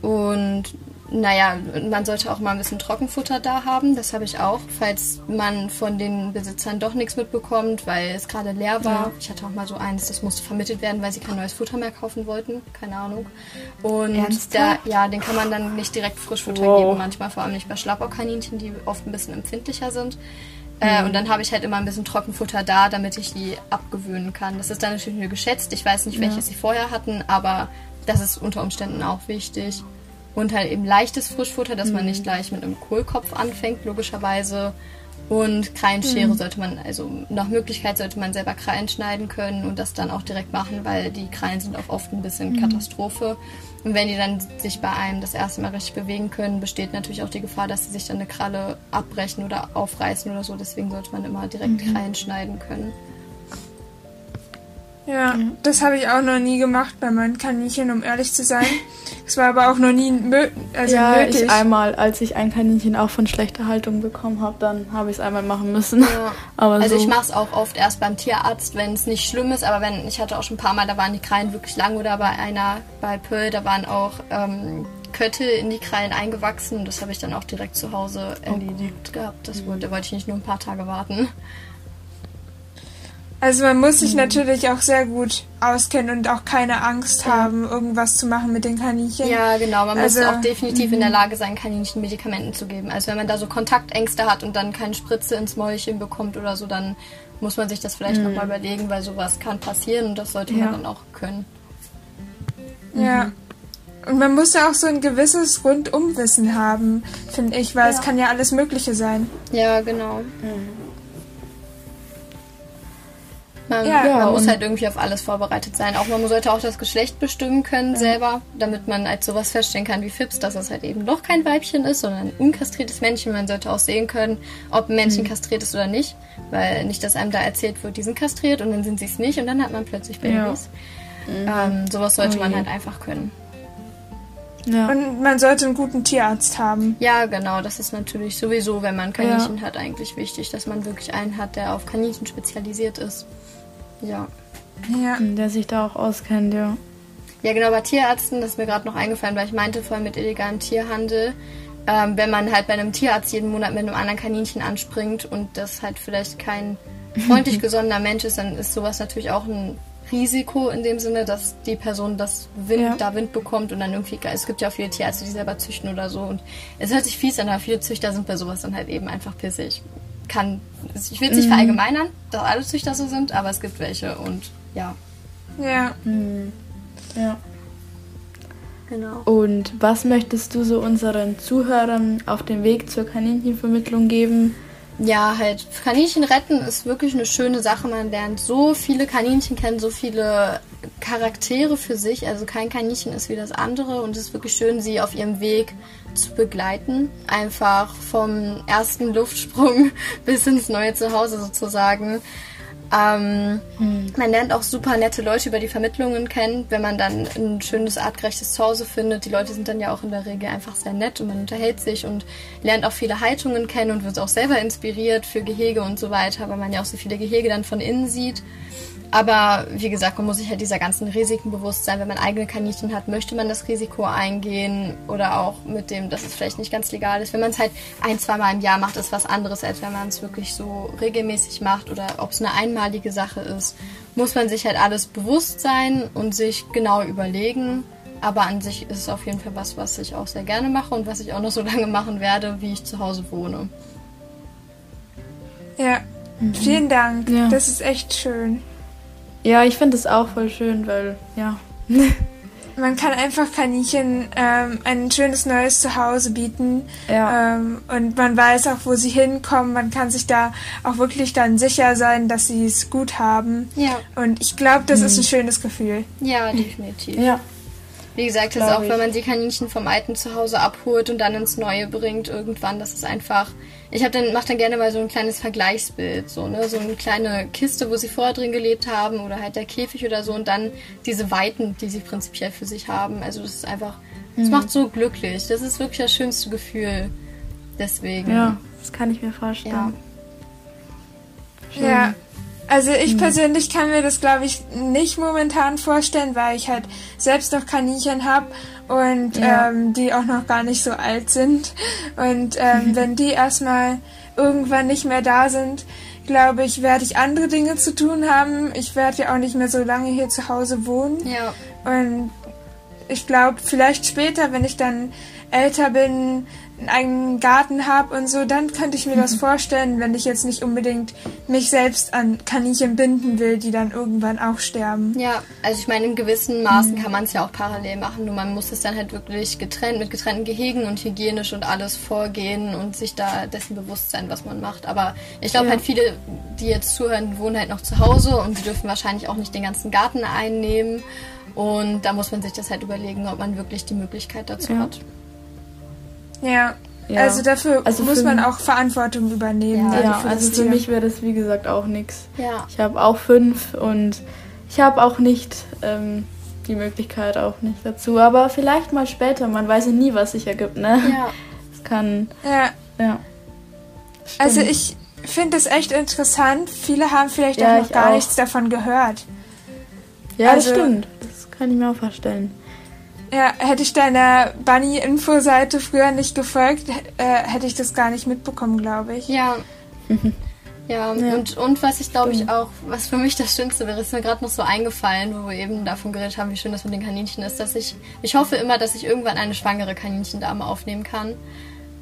Und naja, man sollte auch mal ein bisschen Trockenfutter da haben. Das habe ich auch, falls man von den Besitzern doch nichts mitbekommt, weil es gerade leer war. Ja. Ich hatte auch mal so eins, das musste vermittelt werden, weil sie kein neues Futter mehr kaufen wollten. Keine Ahnung. Und da, ja, den kann man dann nicht direkt Frischfutter wow. geben, manchmal vor allem nicht bei Schlappaukaninchen, die oft ein bisschen empfindlicher sind. Äh, mhm. und dann habe ich halt immer ein bisschen Trockenfutter da, damit ich die abgewöhnen kann. Das ist dann natürlich nur geschätzt. Ich weiß nicht, welches ja. sie vorher hatten, aber das ist unter Umständen auch wichtig. Und halt eben leichtes Frischfutter, dass mhm. man nicht gleich mit einem Kohlkopf anfängt, logischerweise. Und Krallenschere mhm. sollte man, also nach Möglichkeit sollte man selber Krallen schneiden können und das dann auch direkt machen, weil die Krallen sind auch oft ein bisschen mhm. Katastrophe. Und wenn die dann sich bei einem das erste Mal richtig bewegen können, besteht natürlich auch die Gefahr, dass sie sich dann eine Kralle abbrechen oder aufreißen oder so. Deswegen sollte man immer direkt mhm. Krallen schneiden können. Ja, das habe ich auch noch nie gemacht bei meinen Kaninchen, um ehrlich zu sein. Es war aber auch noch nie also ja, nötig. Ich einmal, als ich ein Kaninchen auch von schlechter Haltung bekommen habe, dann habe ich es einmal machen müssen. Ja. aber also so. ich mache es auch oft erst beim Tierarzt, wenn es nicht schlimm ist. Aber wenn ich hatte auch schon ein paar Mal, da waren die Krallen wirklich lang oder bei einer bei Pearl, da waren auch ähm, Köttel in die Krallen eingewachsen. Das habe ich dann auch direkt zu Hause erledigt oh. gehabt. Das wollte, da wollte ich nicht nur ein paar Tage warten. Also man muss sich mhm. natürlich auch sehr gut auskennen und auch keine Angst ja. haben, irgendwas zu machen mit den Kaninchen. Ja, genau. Man also, muss auch definitiv in der mhm. Lage sein, Kaninchen Medikamenten zu geben. Also wenn man da so Kontaktängste hat und dann keine Spritze ins Mäulchen bekommt oder so, dann muss man sich das vielleicht mhm. nochmal überlegen, weil sowas kann passieren und das sollte ja. man dann auch können. Ja. Mhm. Und man muss ja auch so ein gewisses Rundumwissen haben, finde ich, weil ja. es kann ja alles Mögliche sein. Ja, genau. Mhm. Man, ja, ja, man muss halt irgendwie auf alles vorbereitet sein. Auch man sollte auch das Geschlecht bestimmen können ja. selber, damit man als sowas feststellen kann wie Fips, dass es halt eben doch kein Weibchen ist, sondern ein unkastriertes Männchen. Man sollte auch sehen können, ob ein Männchen mhm. kastriert ist oder nicht, weil nicht, dass einem da erzählt wird, die sind kastriert und dann sind sie es nicht und dann hat man plötzlich Babys. Ja. Mhm. Ähm, sowas sollte okay. man halt einfach können. Ja. Und man sollte einen guten Tierarzt haben. Ja, genau. Das ist natürlich sowieso, wenn man Kaninchen ja. hat, eigentlich wichtig, dass man wirklich einen hat, der auf Kaninchen spezialisiert ist. Ja. Ja. Der sich da auch auskennt, ja. Ja, genau, bei Tierärzten, das ist mir gerade noch eingefallen, weil ich meinte vorhin mit illegalem Tierhandel, ähm, wenn man halt bei einem Tierarzt jeden Monat mit einem anderen Kaninchen anspringt und das halt vielleicht kein freundlich gesonnener Mensch ist, dann ist sowas natürlich auch ein Risiko in dem Sinne, dass die Person das Wind, ja. da Wind bekommt und dann irgendwie, es gibt ja auch viele Tierärzte, die selber züchten oder so und es hört sich fies an, aber viele Züchter sind bei sowas dann halt eben einfach pissig kann, ich will es nicht mhm. verallgemeinern, dass alle Züchter so sind, aber es gibt welche und ja. Ja. Mhm. Ja. Genau. Und was möchtest du so unseren Zuhörern auf dem Weg zur Kaninchenvermittlung geben? Ja, halt, Kaninchen retten ist wirklich eine schöne Sache. Man lernt so viele Kaninchen kennen, so viele Charaktere für sich. Also kein Kaninchen ist wie das andere und es ist wirklich schön, sie auf ihrem Weg zu begleiten. Einfach vom ersten Luftsprung bis ins neue Zuhause sozusagen. Ähm, hm. Man lernt auch super nette Leute über die Vermittlungen kennen, wenn man dann ein schönes, artgerechtes Zuhause findet. Die Leute sind dann ja auch in der Regel einfach sehr nett und man unterhält sich und lernt auch viele Haltungen kennen und wird auch selber inspiriert für Gehege und so weiter, weil man ja auch so viele Gehege dann von innen sieht. Aber wie gesagt, man muss sich halt dieser ganzen Risiken bewusst sein. Wenn man eigene Kaninchen hat, möchte man das Risiko eingehen oder auch mit dem, dass es vielleicht nicht ganz legal ist. Wenn man es halt ein, zweimal im Jahr macht, ist was anderes, als wenn man es wirklich so regelmäßig macht oder ob es eine einmalige Sache ist. Muss man sich halt alles bewusst sein und sich genau überlegen. Aber an sich ist es auf jeden Fall was, was ich auch sehr gerne mache und was ich auch noch so lange machen werde, wie ich zu Hause wohne. Ja, mhm. vielen Dank. Ja. Das ist echt schön. Ja, ich finde es auch voll schön, weil, ja. man kann einfach Kaninchen ähm, ein schönes neues Zuhause bieten. Ja. Ähm, und man weiß auch, wo sie hinkommen. Man kann sich da auch wirklich dann sicher sein, dass sie es gut haben. Ja. Und ich glaube, das mhm. ist ein schönes Gefühl. Ja, definitiv. Ja. Wie gesagt, das ist auch, wenn man die Kaninchen vom alten Zuhause abholt und dann ins neue bringt, irgendwann, das ist einfach. Ich habe dann mache dann gerne mal so ein kleines Vergleichsbild, so ne, so eine kleine Kiste, wo sie vorher drin gelebt haben oder halt der Käfig oder so und dann diese Weiten, die sie prinzipiell für sich haben. Also das ist einfach, das mhm. macht so glücklich. Das ist wirklich das schönste Gefühl. Deswegen. Ja, das kann ich mir vorstellen. Ja. ja. Also ich mhm. persönlich kann mir das, glaube ich, nicht momentan vorstellen, weil ich halt selbst noch Kaninchen habe und ja. ähm, die auch noch gar nicht so alt sind. Und ähm, mhm. wenn die erstmal irgendwann nicht mehr da sind, glaube ich, werde ich andere Dinge zu tun haben. Ich werde ja auch nicht mehr so lange hier zu Hause wohnen. Ja. Und ich glaube, vielleicht später, wenn ich dann älter bin, einen Garten habe und so, dann könnte ich mir das vorstellen, wenn ich jetzt nicht unbedingt mich selbst an Kaninchen binden will, die dann irgendwann auch sterben. Ja, also ich meine, in gewissen Maßen kann man es ja auch parallel machen, nur man muss es dann halt wirklich getrennt, mit getrennten Gehegen und hygienisch und alles vorgehen und sich da dessen bewusst sein, was man macht. Aber ich glaube ja. halt viele, die jetzt zuhören, wohnen halt noch zu Hause und die dürfen wahrscheinlich auch nicht den ganzen Garten einnehmen. Und da muss man sich das halt überlegen, ob man wirklich die Möglichkeit dazu ja. hat. Ja. ja. Also dafür also muss man auch Verantwortung übernehmen. Ja, ja also, also für mich wäre das wie gesagt auch nichts. Ja. Ich habe auch fünf und ich habe auch nicht ähm, die Möglichkeit auch nicht dazu. Aber vielleicht mal später, man weiß ja nie, was sich ergibt, ne? Ja. Es kann. Ja. Ja. Also ich finde es echt interessant. Viele haben vielleicht ja, auch noch gar auch. nichts davon gehört. Ja, also, das stimmt. Das kann ich mir auch vorstellen. Ja, hätte ich deiner Bunny-Info-Seite früher nicht gefolgt, äh, hätte ich das gar nicht mitbekommen, glaube ich. Ja. ja. ja, Und, und was ich glaube ich auch, was für mich das Schönste wäre, ist mir gerade noch so eingefallen, wo wir eben davon geredet haben, wie schön das mit den Kaninchen ist, dass ich, ich hoffe immer, dass ich irgendwann eine schwangere Kaninchendame aufnehmen kann.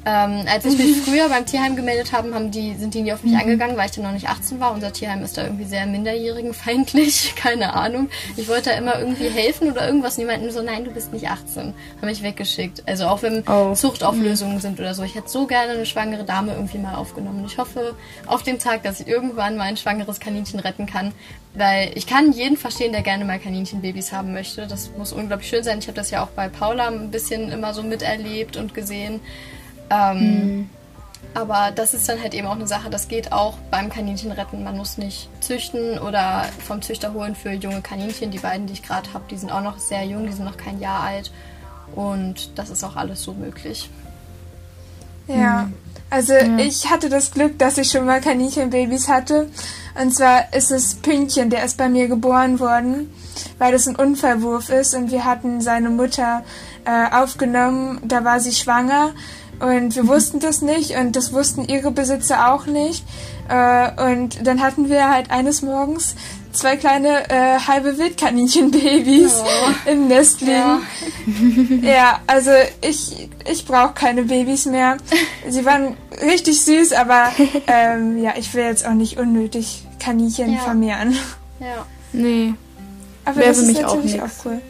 Ähm, als ich mich früher beim Tierheim gemeldet habe, haben die, sind die nie auf mich mhm. angegangen, weil ich dann noch nicht 18 war. Unser Tierheim ist da irgendwie sehr minderjährigenfeindlich, keine Ahnung. Ich wollte da immer irgendwie helfen oder irgendwas. Niemanden so, nein, du bist nicht 18. Haben mich weggeschickt. Also auch wenn oh. Zuchtauflösungen mhm. sind oder so. Ich hätte so gerne eine schwangere Dame irgendwie mal aufgenommen. Ich hoffe auf den Tag, dass ich irgendwann mal ein schwangeres Kaninchen retten kann. Weil ich kann jeden verstehen, der gerne mal Kaninchenbabys haben möchte. Das muss unglaublich schön sein. Ich habe das ja auch bei Paula ein bisschen immer so miterlebt und gesehen. Ähm, mhm. Aber das ist dann halt eben auch eine Sache, das geht auch beim Kaninchenretten. Man muss nicht züchten oder vom Züchter holen für junge Kaninchen. Die beiden, die ich gerade habe, die sind auch noch sehr jung, die sind noch kein Jahr alt. Und das ist auch alles so möglich. Ja, mhm. also ja. ich hatte das Glück, dass ich schon mal Kaninchenbabys hatte. Und zwar ist es Pünktchen, der ist bei mir geboren worden, weil das ein Unfallwurf ist. Und wir hatten seine Mutter äh, aufgenommen, da war sie schwanger. Und wir wussten das nicht und das wussten ihre Besitzer auch nicht. Äh, und dann hatten wir halt eines Morgens zwei kleine äh, halbe Wildkaninchenbabys oh. im Nest liegen. Ja, ja also ich, ich brauche keine Babys mehr. Sie waren richtig süß, aber ähm, ja, ich will jetzt auch nicht unnötig Kaninchen ja. vermehren. Ja. Nee. Aber Wäre das ist natürlich auch, auch cool.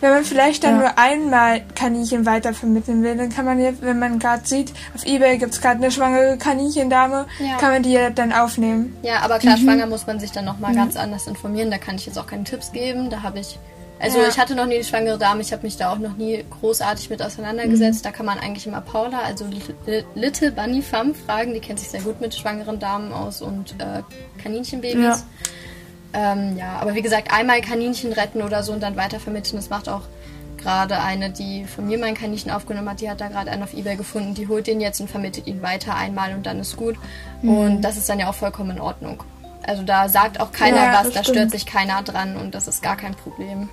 Wenn man vielleicht dann ja. nur einmal Kaninchen weitervermitteln will, dann kann man ja, wenn man gerade sieht, auf Ebay gibt es gerade eine schwangere Kaninchendame, ja. kann man die ja dann aufnehmen. Ja, aber klar, mhm. schwanger muss man sich dann nochmal mhm. ganz anders informieren. Da kann ich jetzt auch keine Tipps geben. Da habe ich. Also ja. ich hatte noch nie eine schwangere Dame, ich habe mich da auch noch nie großartig mit auseinandergesetzt. Mhm. Da kann man eigentlich immer Paula, also Little Bunny Femme, fragen. Die kennt sich sehr gut mit schwangeren Damen aus und äh, Kaninchenbabys. Ja. Ähm, ja, aber wie gesagt, einmal Kaninchen retten oder so und dann weitervermitteln, das macht auch gerade eine, die von mir mein Kaninchen aufgenommen hat, die hat da gerade einen auf Ebay gefunden, die holt den jetzt und vermittelt ihn weiter einmal und dann ist gut. Mhm. Und das ist dann ja auch vollkommen in Ordnung. Also da sagt auch keiner ja, was, da stört sich keiner dran und das ist gar kein Problem.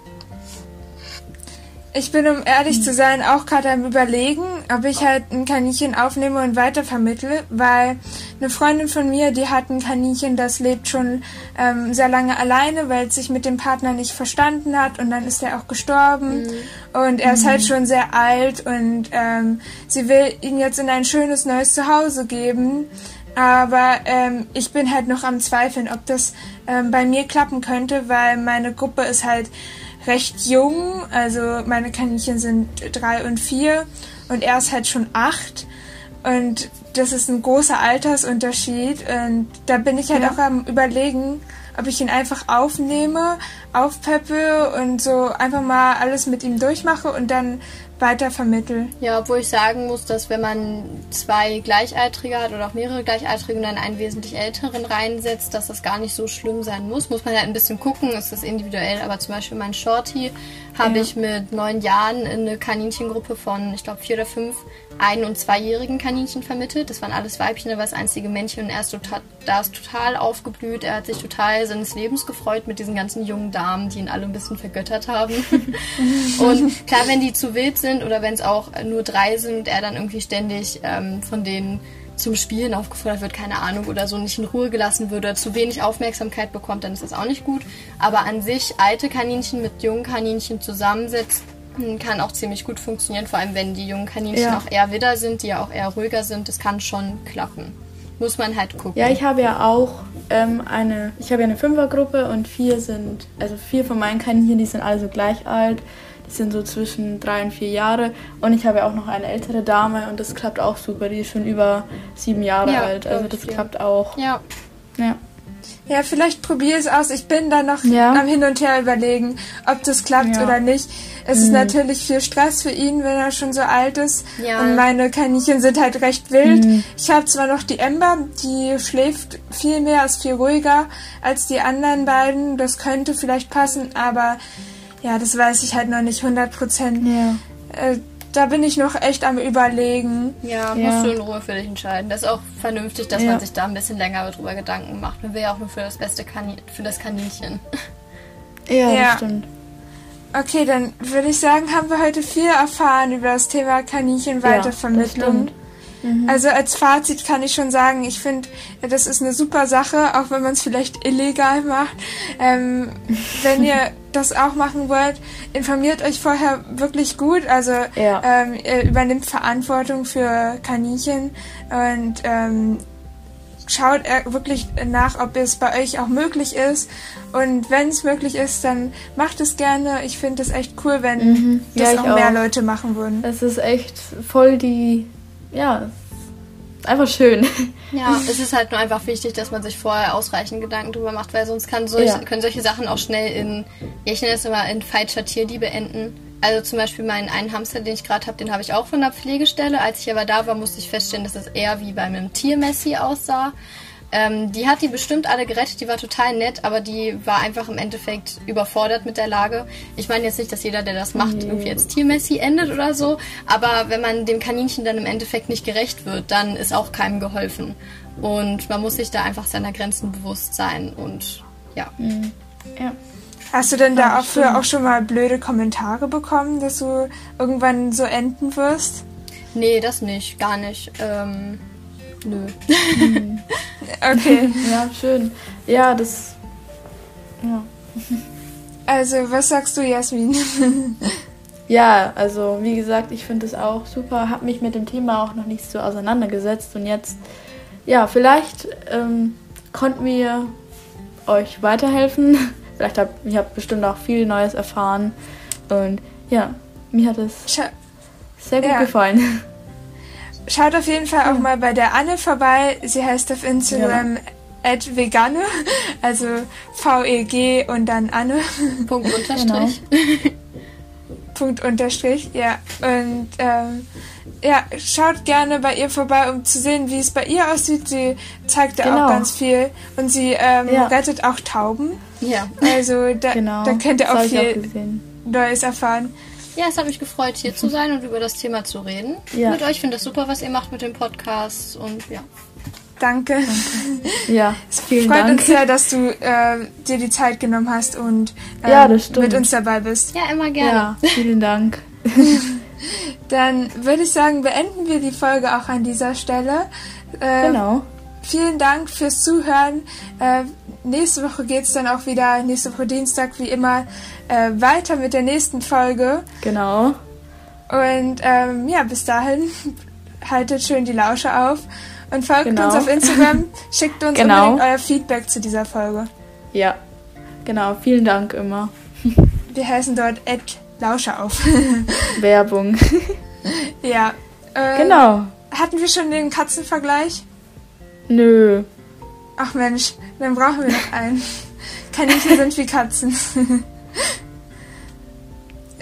Ich bin, um ehrlich zu sein, auch gerade am Überlegen, ob ich halt ein Kaninchen aufnehme und weitervermittle, weil eine Freundin von mir, die hat ein Kaninchen, das lebt schon ähm, sehr lange alleine, weil es sich mit dem Partner nicht verstanden hat und dann ist er auch gestorben mhm. und er ist halt mhm. schon sehr alt und ähm, sie will ihn jetzt in ein schönes neues Zuhause geben. Aber ähm, ich bin halt noch am Zweifeln, ob das ähm, bei mir klappen könnte, weil meine Gruppe ist halt recht jung. Also meine Kaninchen sind drei und vier und er ist halt schon acht. Und das ist ein großer Altersunterschied. Und da bin ich halt ja. auch am Überlegen, ob ich ihn einfach aufnehme, aufpeppe und so einfach mal alles mit ihm durchmache und dann weiter vermittel. Ja, obwohl ich sagen muss, dass wenn man zwei Gleichaltrige hat oder auch mehrere Gleichaltrige und dann einen wesentlich älteren reinsetzt, dass das gar nicht so schlimm sein muss. Muss man halt ein bisschen gucken, ist das individuell. Aber zum Beispiel mein Shorty habe ja. ich mit neun Jahren in eine Kaninchengruppe von, ich glaube, vier oder fünf ein- und zweijährigen Kaninchen vermittelt. Das waren alles Weibchen, da war das einzige Männchen und er ist total, da ist total aufgeblüht. Er hat sich total seines Lebens gefreut mit diesen ganzen jungen Damen, die ihn alle ein bisschen vergöttert haben. und klar, wenn die zu wild sind oder wenn es auch nur drei sind, er dann irgendwie ständig ähm, von denen zum Spielen aufgefordert wird, keine Ahnung, oder so nicht in Ruhe gelassen wird oder zu wenig Aufmerksamkeit bekommt, dann ist das auch nicht gut. Aber an sich alte Kaninchen mit jungen Kaninchen zusammensetzt, kann auch ziemlich gut funktionieren, vor allem wenn die jungen Kaninchen ja. auch eher Widder sind, die ja auch eher ruhiger sind. Das kann schon klappen. Muss man halt gucken. Ja, ich habe ja auch ähm, eine, ich habe ja eine Fünfergruppe und vier sind, also vier von meinen Kaninchen, die sind alle so gleich alt. Sind so zwischen drei und vier Jahre. Und ich habe ja auch noch eine ältere Dame und das klappt auch super. Die ist schon über sieben Jahre ja, alt. Also das klappt auch. Ja. Ja. Ja, vielleicht probiere es aus. Ich bin da noch ja. am Hin und Her überlegen, ob das klappt ja. oder nicht. Es mhm. ist natürlich viel Stress für ihn, wenn er schon so alt ist. Ja. Und meine Kaninchen sind halt recht wild. Mhm. Ich habe zwar noch die Ember, die schläft viel mehr, ist viel ruhiger als die anderen beiden. Das könnte vielleicht passen, aber ja, das weiß ich halt noch nicht 100 Prozent. Ja. Äh, da bin ich noch echt am Überlegen. Ja, ja, musst du in Ruhe für dich entscheiden. Das ist auch vernünftig, dass ja. man sich da ein bisschen länger darüber Gedanken macht. Man will ja auch nur für das beste Kanin für das Kaninchen. Ja, ja. stimmt. Okay, dann würde ich sagen, haben wir heute viel erfahren über das Thema Kaninchenweitervermittlung. Ja, Mhm. Also als Fazit kann ich schon sagen, ich finde, das ist eine super Sache, auch wenn man es vielleicht illegal macht. Ähm, wenn ihr das auch machen wollt, informiert euch vorher wirklich gut. Also ja. ähm, ihr übernimmt Verantwortung für Kaninchen und ähm, schaut wirklich nach, ob es bei euch auch möglich ist. Und wenn es möglich ist, dann macht es gerne. Ich finde es echt cool, wenn mhm. das ja, auch mehr auch. Leute machen würden. Es ist echt voll die ja, einfach schön. Ja, es ist halt nur einfach wichtig, dass man sich vorher ausreichend Gedanken drüber macht, weil sonst kann solch, ja. können solche Sachen auch schnell in, ich nenne es immer, in falscher Tierliebe enden. Also zum Beispiel meinen einen Hamster, den ich gerade habe, den habe ich auch von der Pflegestelle. Als ich aber da war, musste ich feststellen, dass es eher wie bei einem Tiermessi aussah. Ähm, die hat die bestimmt alle gerettet, die war total nett, aber die war einfach im Endeffekt überfordert mit der Lage. Ich meine jetzt nicht, dass jeder, der das macht, nee. irgendwie als Tiermessi endet oder so, aber wenn man dem Kaninchen dann im Endeffekt nicht gerecht wird, dann ist auch keinem geholfen. Und man muss sich da einfach seiner Grenzen bewusst sein und ja. Mhm. Ja. Hast du denn da auch, für auch schon mal blöde Kommentare bekommen, dass du irgendwann so enden wirst? Nee, das nicht, gar nicht. Ähm, Nö. okay. Ja, schön. Ja, das. Ja. Also, was sagst du, Jasmin? ja, also, wie gesagt, ich finde es auch super. Habe mich mit dem Thema auch noch nicht so auseinandergesetzt. Und jetzt, ja, vielleicht ähm, konnten wir euch weiterhelfen. Vielleicht habt ihr habt bestimmt auch viel Neues erfahren. Und ja, mir hat es sehr gut ja. gefallen. Schaut auf jeden Fall auch mal bei der Anne vorbei. Sie heißt auf Instagram ja. @vegane, also V E G und dann Anne. Punkt unterstrich. Genau. Punkt unterstrich, ja. Und ähm, ja, schaut gerne bei ihr vorbei, um zu sehen, wie es bei ihr aussieht. Sie zeigt da genau. auch ganz viel und sie ähm, ja. rettet auch Tauben. Ja. Also da, genau. da könnt ihr auch viel auch Neues erfahren. Ja, es hat mich gefreut, hier zu sein und über das Thema zu reden. Ja. Mit euch finde das super, was ihr macht mit dem Podcast und ja. Danke. Danke. Ja, vielen Freut Dank. uns sehr, dass du äh, dir die Zeit genommen hast und ähm, ja, mit uns dabei bist. Ja, immer gerne. Ja, vielen Dank. Dann würde ich sagen, beenden wir die Folge auch an dieser Stelle. Äh, genau. Vielen Dank fürs Zuhören. Äh, nächste Woche geht es dann auch wieder, nächste Woche Dienstag wie immer, äh, weiter mit der nächsten Folge. Genau. Und ähm, ja, bis dahin haltet schön die Lausche auf und folgt genau. uns auf Instagram. Schickt uns genau. unbedingt euer Feedback zu dieser Folge. Ja, genau. Vielen Dank immer. Wir heißen dort Lausche auf. Werbung. ja. Äh, genau. Hatten wir schon den Katzenvergleich? Nö. Ach Mensch, dann brauchen wir noch einen. Kaninchen sind wie Katzen.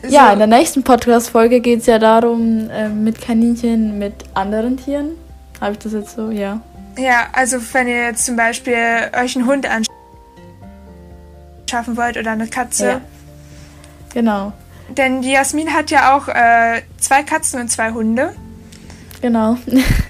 So. Ja, in der nächsten Podcast-Folge geht es ja darum, äh, mit Kaninchen mit anderen Tieren. Habe ich das jetzt so? Ja. Ja, also wenn ihr jetzt zum Beispiel euch einen Hund anschaffen wollt oder eine Katze. Ja. Genau. Denn die Jasmin hat ja auch äh, zwei Katzen und zwei Hunde. Genau.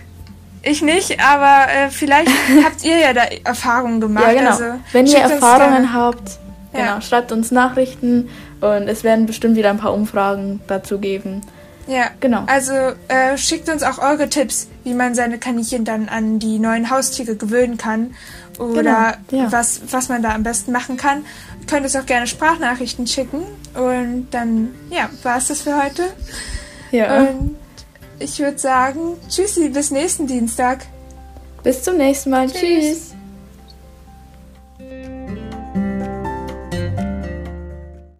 Ich nicht, aber äh, vielleicht habt ihr ja da Erfahrungen gemacht. Ja, genau. Also, Wenn ihr Erfahrungen habt, genau, ja. schreibt uns Nachrichten und es werden bestimmt wieder ein paar Umfragen dazu geben. Ja, genau. Also äh, schickt uns auch eure Tipps, wie man seine Kaninchen dann an die neuen Haustiere gewöhnen kann oder genau, ja. was, was man da am besten machen kann. Ihr könnt uns auch gerne Sprachnachrichten schicken und dann, ja, war es das für heute. Ja. Und ich würde sagen, tschüssi, bis nächsten Dienstag. Bis zum nächsten Mal. Tschüss. tschüss.